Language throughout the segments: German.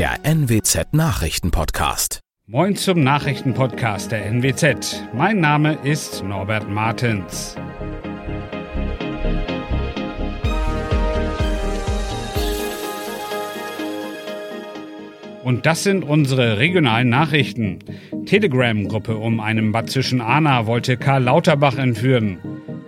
der NWZ Nachrichtenpodcast. Moin zum Nachrichtenpodcast der NWZ. Mein Name ist Norbert Martens. Und das sind unsere regionalen Nachrichten. Telegram-Gruppe um einen Batzischen Ahner wollte Karl Lauterbach entführen.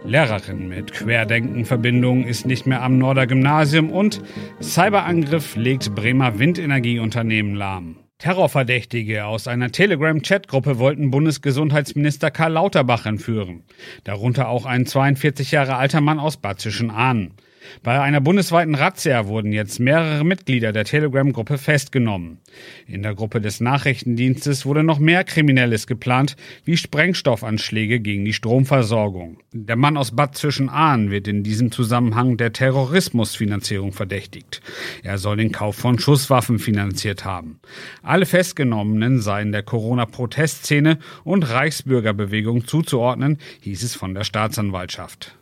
Lehrerin mit Querdenken-Verbindung ist nicht mehr am Norder Gymnasium und Cyberangriff legt Bremer Windenergieunternehmen lahm. Terrorverdächtige aus einer Telegram-Chatgruppe wollten Bundesgesundheitsminister Karl Lauterbach entführen. Darunter auch ein 42 Jahre alter Mann aus Batzischen Ahnen. Bei einer bundesweiten Razzia wurden jetzt mehrere Mitglieder der Telegram-Gruppe festgenommen. In der Gruppe des Nachrichtendienstes wurde noch mehr Kriminelles geplant, wie Sprengstoffanschläge gegen die Stromversorgung. Der Mann aus Bad Zwischenahn wird in diesem Zusammenhang der Terrorismusfinanzierung verdächtigt. Er soll den Kauf von Schusswaffen finanziert haben. Alle Festgenommenen seien der Corona-Protestszene und Reichsbürgerbewegung zuzuordnen, hieß es von der Staatsanwaltschaft.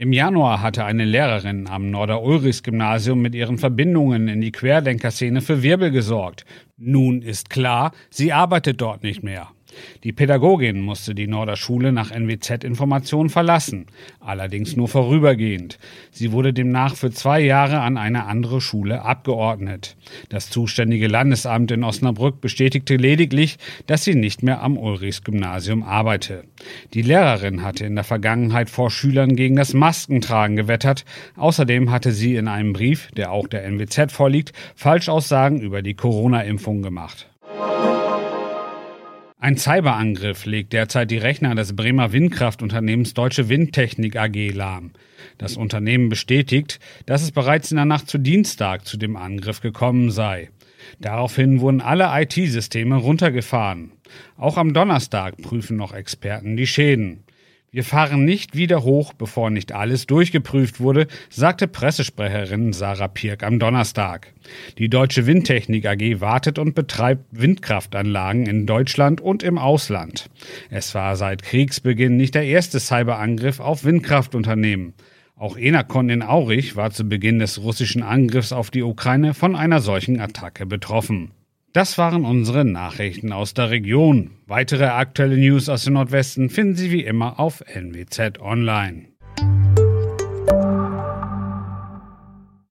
Im Januar hatte eine Lehrerin am Norder-Ulrichs-Gymnasium mit ihren Verbindungen in die Querdenkerszene für Wirbel gesorgt. Nun ist klar, sie arbeitet dort nicht mehr. Die Pädagogin musste die Norderschule nach NWZ-Informationen verlassen, allerdings nur vorübergehend. Sie wurde demnach für zwei Jahre an eine andere Schule abgeordnet. Das zuständige Landesamt in Osnabrück bestätigte lediglich, dass sie nicht mehr am Ulrichs-Gymnasium arbeite. Die Lehrerin hatte in der Vergangenheit vor Schülern gegen das Maskentragen gewettert. Außerdem hatte sie in einem Brief, der auch der NWZ vorliegt, Falschaussagen über die Corona-Impfung gemacht. Ein Cyberangriff legt derzeit die Rechner des Bremer Windkraftunternehmens Deutsche Windtechnik AG lahm. Das Unternehmen bestätigt, dass es bereits in der Nacht zu Dienstag zu dem Angriff gekommen sei. Daraufhin wurden alle IT-Systeme runtergefahren. Auch am Donnerstag prüfen noch Experten die Schäden. Wir fahren nicht wieder hoch, bevor nicht alles durchgeprüft wurde, sagte Pressesprecherin Sarah Pirk am Donnerstag. Die Deutsche Windtechnik AG wartet und betreibt Windkraftanlagen in Deutschland und im Ausland. Es war seit Kriegsbeginn nicht der erste Cyberangriff auf Windkraftunternehmen. Auch Enercon in Aurich war zu Beginn des russischen Angriffs auf die Ukraine von einer solchen Attacke betroffen. Das waren unsere Nachrichten aus der Region. Weitere aktuelle News aus dem Nordwesten finden Sie wie immer auf NWZ Online.